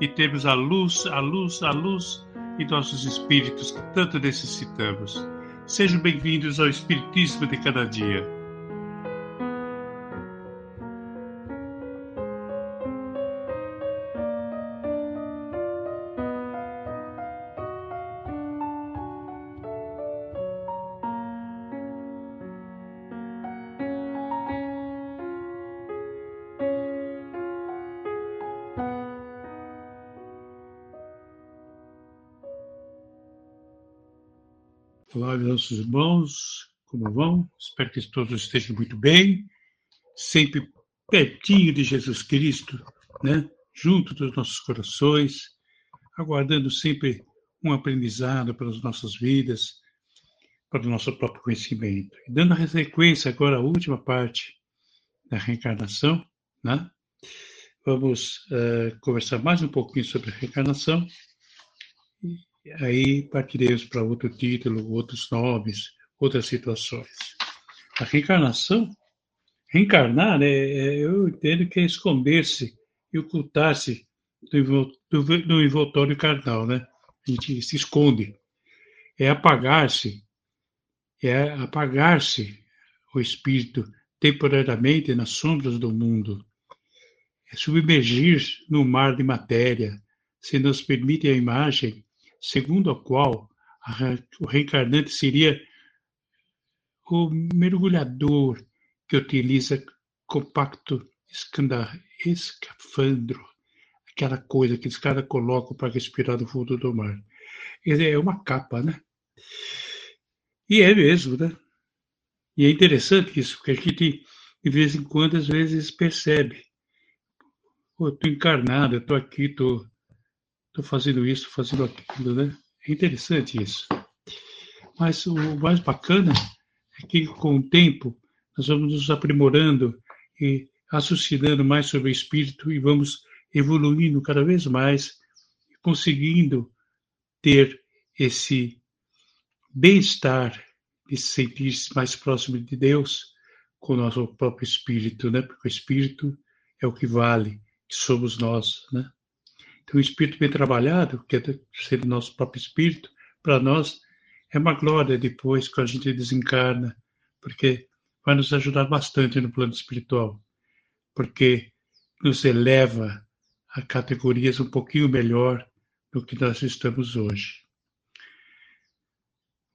e termos a luz, a luz, a luz em nossos espíritos que tanto necessitamos. Sejam bem-vindos ao Espiritismo de cada dia. Olá, meus irmãos, como vão? Espero que todos estejam muito bem, sempre pertinho de Jesus Cristo, né? junto dos nossos corações, aguardando sempre um aprendizado para as nossas vidas, para o nosso próprio conhecimento. E dando a sequência agora à última parte da reencarnação, né? vamos uh, conversar mais um pouquinho sobre a reencarnação aí partiremos para outro título, outros nomes, outras situações. A reencarnação, reencarnar, né, é, eu entendo que é esconder-se e ocultar-se do, do, do envoltório carnal, né? A gente se esconde. É apagar-se, é apagar-se o espírito temporariamente nas sombras do mundo. É submergir no mar de matéria, se nos permite a imagem segundo a qual o reencarnante seria o mergulhador que utiliza compacto escafandro, aquela coisa que os caras colocam para respirar no fundo do mar. É uma capa, né? E é mesmo, né? E é interessante isso, porque a gente, de vez em quando, às vezes percebe. Pô, eu encarnado, eu tô aqui, tô estou fazendo isso, fazendo aquilo, né? É interessante isso. Mas o mais bacana é que com o tempo nós vamos nos aprimorando e raciocinando mais sobre o espírito e vamos evoluindo cada vez mais, conseguindo ter esse bem-estar de se sentir mais próximo de Deus com o nosso próprio espírito, né? Porque o espírito é o que vale, que somos nós, né? Então, o espírito bem trabalhado, que é ser o nosso próprio espírito, para nós é uma glória depois que a gente desencarna, porque vai nos ajudar bastante no plano espiritual, porque nos eleva a categorias um pouquinho melhor do que nós estamos hoje.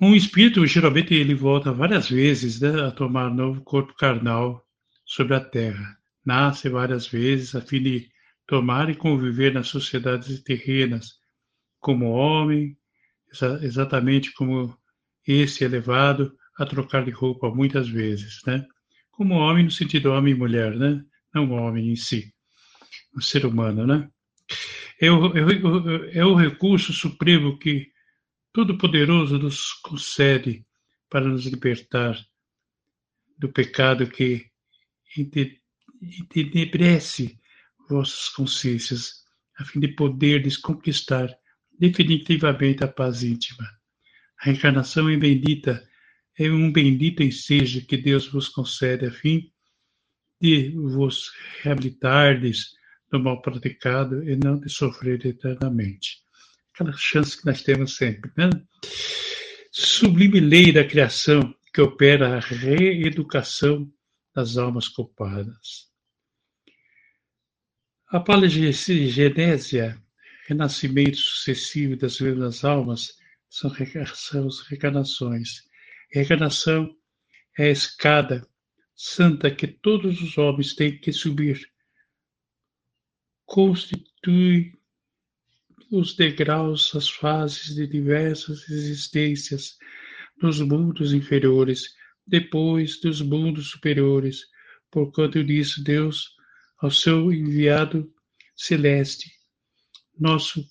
Um espírito, geralmente, ele volta várias vezes né, a tomar novo corpo carnal sobre a Terra. Nasce várias vezes a fim de tomar e conviver nas sociedades terrenas como homem, exa exatamente como esse elevado a trocar de roupa muitas vezes, né? Como homem no sentido homem e mulher, né? Não homem em si, o ser humano, né? É o, é, o, é o recurso supremo que Todo-Poderoso nos concede para nos libertar do pecado que entenebrece vossas consciências, a fim de poderdes conquistar definitivamente a paz íntima. A reencarnação é bendita, é um bendito ensejo que Deus vos concede a fim de vos reabilitardes do mal praticado e não de sofrer eternamente. Aquela chance que nós temos sempre, né? Sublime lei da criação que opera a reeducação das almas culpadas. A palegenésia, renascimento sucessivo das mesmas almas, são, são reencarnações. Reencarnação é a escada santa que todos os homens têm que subir. Constitui os degraus, as fases de diversas existências nos mundos inferiores, depois dos mundos superiores. Por conta disso, Deus ao seu enviado celeste, nosso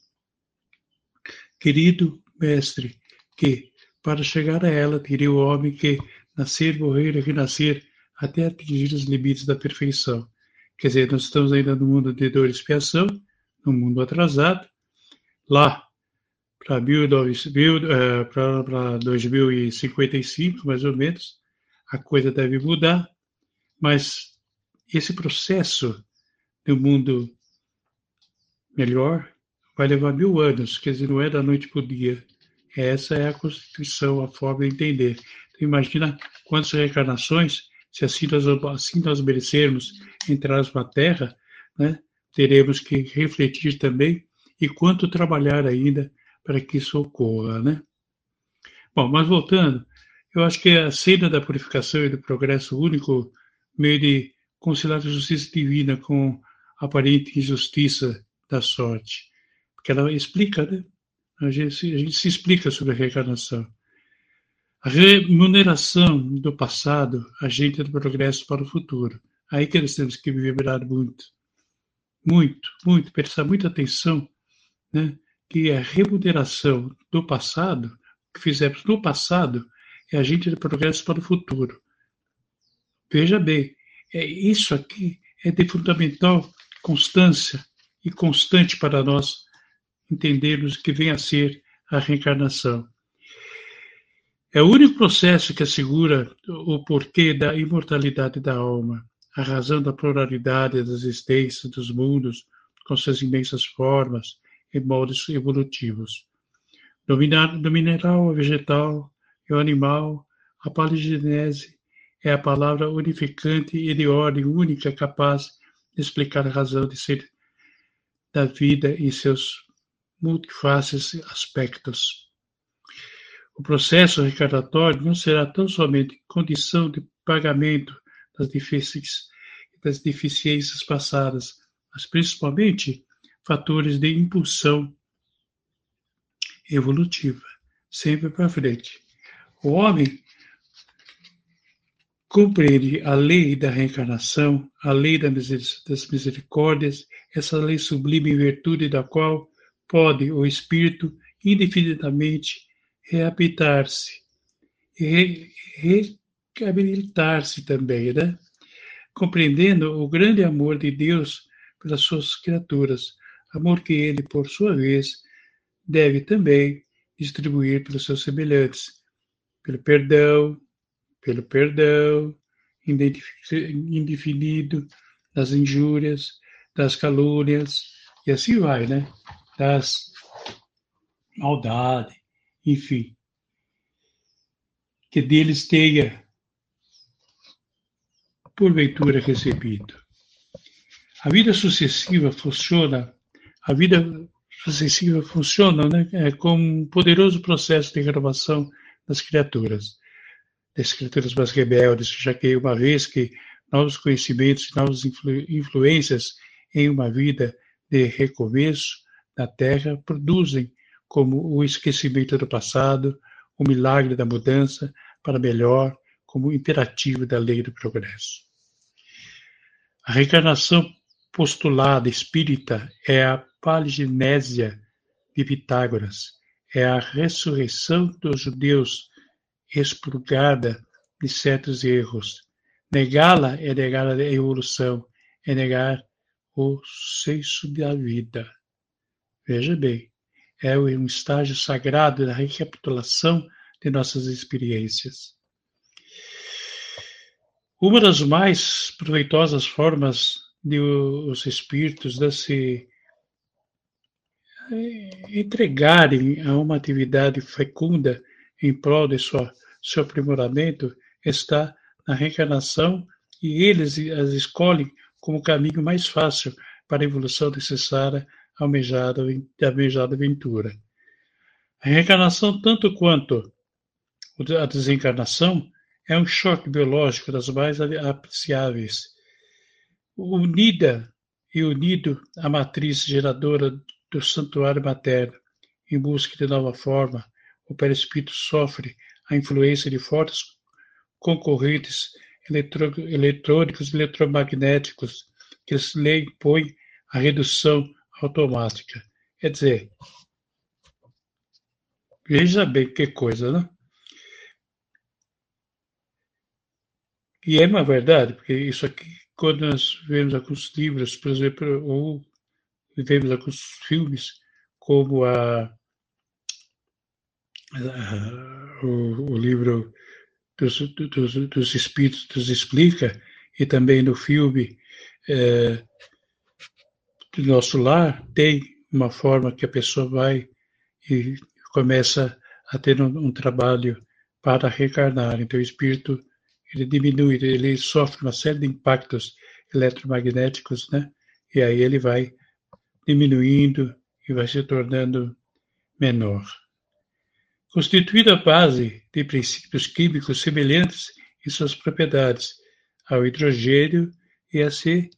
querido mestre, que, para chegar a ela, teria o homem que nascer, morrer e renascer até atingir os limites da perfeição. Quer dizer, nós estamos ainda no mundo de dor e expiação, no mundo atrasado. Lá, para 2055, mais ou menos, a coisa deve mudar, mas esse processo do mundo melhor vai levar mil anos, quer dizer, não é da noite para o dia. Essa é a Constituição, a forma de entender. Então, imagina quantas reencarnações, se assim nós, assim nós merecermos entrarmos na Terra, né, teremos que refletir também e quanto trabalhar ainda para que isso ocorra. Né? Bom, mas voltando, eu acho que a cena da purificação e do progresso único meio de conciliar a justiça divina com a aparente injustiça da sorte. Porque ela explica, né? A gente, a gente se explica sobre a reencarnação. A remuneração do passado, agente do progresso para o futuro. Aí que nós temos que vibrar muito. Muito, muito, prestar muita atenção, né? que a remuneração do passado, que fizemos no passado, é agente de progresso para o futuro. Veja bem, é, isso aqui é de fundamental constância e constante para nós entendermos que vem a ser a reencarnação. É o único processo que assegura o porquê da imortalidade da alma, a razão da pluralidade das existências dos mundos, com suas imensas formas e modos evolutivos. Do, mineral ao vegetal e ao animal, a paligenese é a palavra unificante e de ordem única capaz de explicar a razão de ser da vida em seus multifaces aspectos. O processo reencarnatório não será tão somente condição de pagamento das deficiências, das deficiências passadas, mas principalmente fatores de impulsão evolutiva, sempre para frente. O homem compreende a lei da reencarnação, a lei das misericórdias, essa lei sublime em virtude da qual pode o espírito indefinidamente reabilitar-se e reabilitar-se também, né? compreendendo o grande amor de Deus pelas suas criaturas, amor que ele, por sua vez, deve também distribuir pelos seus semelhantes, pelo perdão, pelo perdão indefinido das injúrias, das calúnias, e assim vai, né? Das maldade, enfim. Que deles tenha, porventura, recebido. A vida sucessiva funciona, a vida sucessiva funciona né, é, como um poderoso processo de renovação das criaturas das criaturas mais rebeldes, já que uma vez que novos conhecimentos, novas influ influências em uma vida de recomeço na Terra produzem como o esquecimento do passado, o milagre da mudança para melhor, como imperativo da lei do progresso. A reencarnação postulada espírita é a paligenésia de Pitágoras, é a ressurreição dos judeus expurgada de certos erros. Negá-la é negar a evolução, é negar o senso da vida. Veja bem, é um estágio sagrado da recapitulação de nossas experiências. Uma das mais proveitosas formas de os espíritos de se eh, entregarem a uma atividade fecunda em prol de sua, seu aprimoramento está na reencarnação e eles as escolhem como o caminho mais fácil para a evolução necessária almejada, almejada aventura. A reencarnação, tanto quanto a desencarnação, é um choque biológico das mais apreciáveis. Unida e unido à matriz geradora do santuário materno, em busca de nova forma, o perispírito sofre a influência de fortes concorrentes eletrônicos e eletromagnéticos que lhe impõem a redução automática. Quer dizer, veja bem que coisa, né? E é uma verdade, porque isso aqui, quando nós vemos alguns livros, por exemplo, ou vemos alguns filmes, como a o, o, livro dos, dos, dos Espíritos explica, e também no filme é, do nosso lar, tem uma forma que a pessoa vai e começa a ter um, um trabalho para reencarnar. Então, o espírito ele diminui, ele sofre uma série de impactos eletromagnéticos, né? E aí ele vai diminuindo e vai se tornando menor. Constituída a base de princípios químicos semelhantes em suas propriedades ao hidrogênio e a se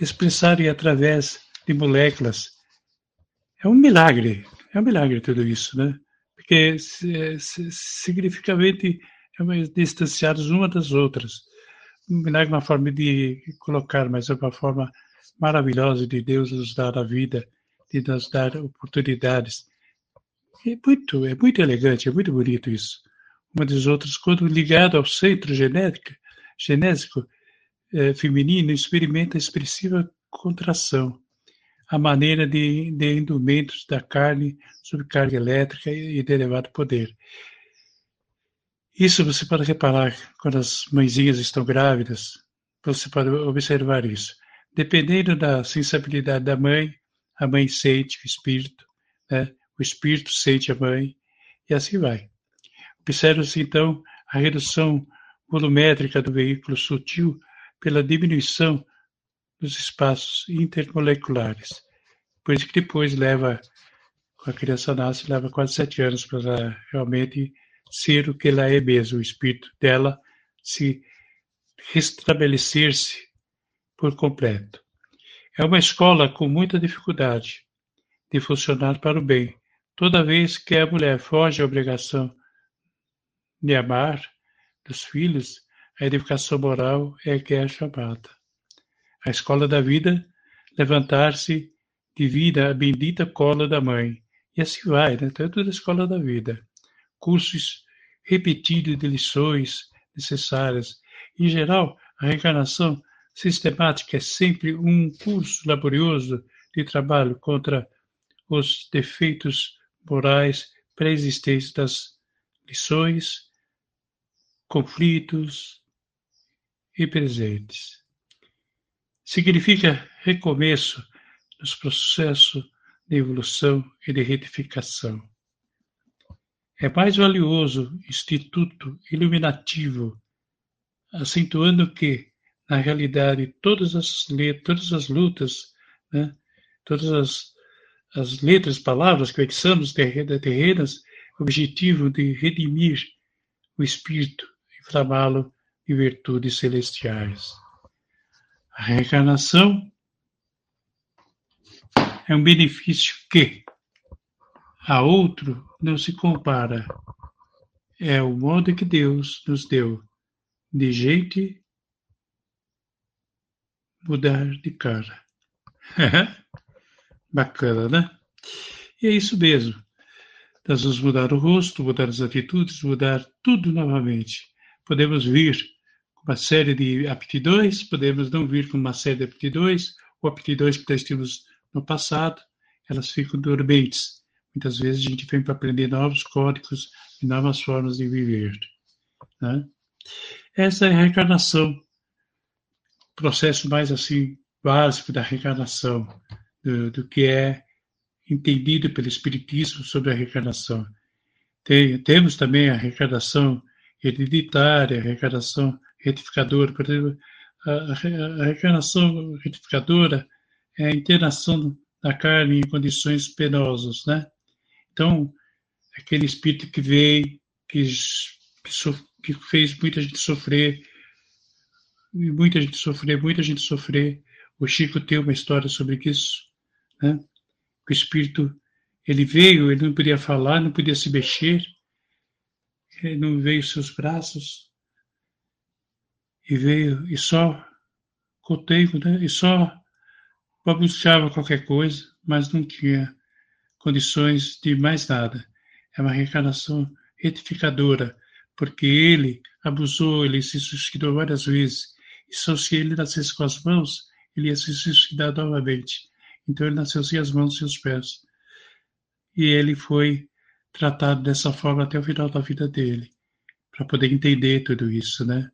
expressarem através de moléculas. É um milagre, é um milagre tudo isso, né? Porque significativamente distanciados uma das outras. Um milagre, uma forma de colocar, mas é uma forma maravilhosa de Deus nos dar a vida, de nos dar oportunidades. É muito, é muito elegante, é muito bonito isso. Uma das outras, quando ligado ao centro genético, genésico é, feminino, experimenta expressiva contração, a maneira de, de indumentos da carne sob carga elétrica e de elevado poder. Isso você pode reparar quando as mãezinhas estão grávidas, você pode observar isso. Dependendo da sensibilidade da mãe, a mãe sente o espírito, né? O espírito sente a mãe, e assim vai. Observa-se então a redução volumétrica do veículo sutil pela diminuição dos espaços intermoleculares. Por isso que depois leva, a criança nasce, leva quase sete anos para realmente ser o que ela é mesmo, o espírito dela se restabelecer-se por completo. É uma escola com muita dificuldade de funcionar para o bem. Toda vez que a mulher foge à obrigação de amar dos filhos, a educação moral é que é chamada. A escola da vida, levantar-se de vida a bendita cola da mãe. E assim vai, né? Então é tudo a escola da vida cursos repetidos de lições necessárias. Em geral, a reencarnação sistemática é sempre um curso laborioso de trabalho contra os defeitos morais pré-existentes das lições, conflitos e presentes. Significa recomeço nos processos de evolução e de retificação. É mais valioso instituto iluminativo, acentuando que, na realidade, todas as, todas as lutas, né, todas as, as letras, palavras que fixamos terrenas, objetivo de redimir o espírito, inflamá-lo de virtudes celestiais. A reencarnação é um benefício que, a outro não se compara. É o modo que Deus nos deu de gente mudar de cara. Bacana, né? E é isso mesmo. Nós vamos mudar o rosto, mudar as atitudes, mudar tudo novamente. Podemos vir com uma série de aptidões, podemos não vir com uma série de aptidões, ou aptidões que nós tínhamos no passado, elas ficam dormentes Muitas vezes a gente vem para aprender novos códigos e novas formas de viver. Né? Essa é a reencarnação, processo mais assim básico da reencarnação, do, do que é entendido pelo Espiritismo sobre a reencarnação. Tem, temos também a reencarnação hereditária, a reencarnação retificadora. Por exemplo, a, a, reencarnação retificadora é a internação da carne em condições penosas, né? Então, aquele espírito que veio, que, que, fez muita gente sofrer, muita gente sofrer, muita gente sofrer. O Chico tem uma história sobre isso, né? O espírito, ele veio, ele não podia falar, não podia se mexer, ele não veio seus braços, e veio, e só coteio, né? E só bagunçava qualquer coisa mas não tinha condições de mais nada. É uma reencarnação retificadora, porque ele abusou, ele se suicidou várias vezes. E só se ele nascesse com as mãos, ele ia se suicidar novamente. Então ele nasceu sem as mãos e os pés. E ele foi tratado dessa forma até o final da vida dele, para poder entender tudo isso, né?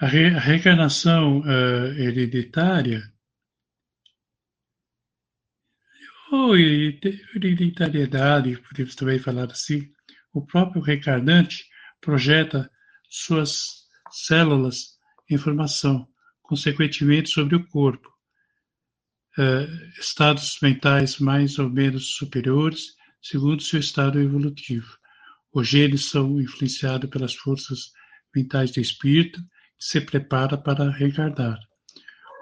A, re, a reencarnação uh, hereditária ou hereditariedade, podemos também falar assim, o próprio reencarnante projeta suas células em formação, consequentemente sobre o corpo. Uh, estados mentais mais ou menos superiores, segundo seu estado evolutivo. Os genes são influenciados pelas forças mentais do espírito, que se prepara para reencarnar.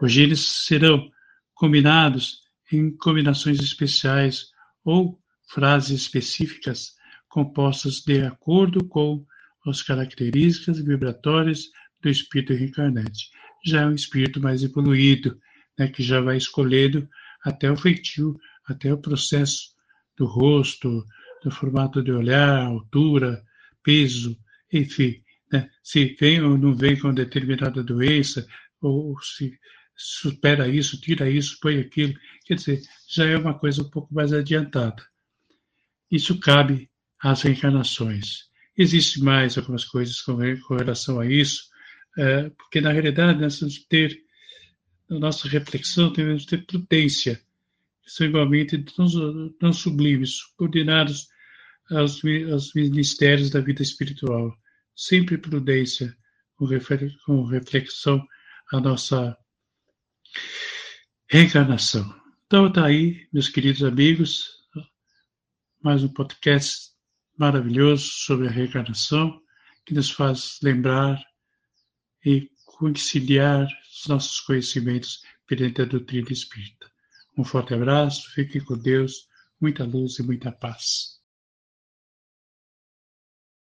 Os genes serão combinados em combinações especiais ou frases específicas compostas de acordo com as características vibratórias do espírito reencarnante. Já é um espírito mais evoluído, né, que já vai escolhendo até o feitio, até o processo do rosto, do formato de olhar, altura, peso, enfim, né, se vem ou não vem com determinada doença, ou se supera isso, tira isso, põe aquilo, quer dizer, já é uma coisa um pouco mais adiantada. Isso cabe às reencarnações. Existem mais algumas coisas com, relação a isso, é, porque na realidade nós que ter, na nossa reflexão, temos que ter prudência, que são igualmente tão, sublimes, subordinados aos, aos ministérios da vida espiritual. Sempre prudência, com, com reflexão à nossa reencarnação. Então está aí, meus queridos amigos, mais um podcast maravilhoso sobre a reencarnação, que nos faz lembrar e conciliar os nossos conhecimentos perante a doutrina espírita. Um forte abraço, fique com Deus, muita luz e muita paz.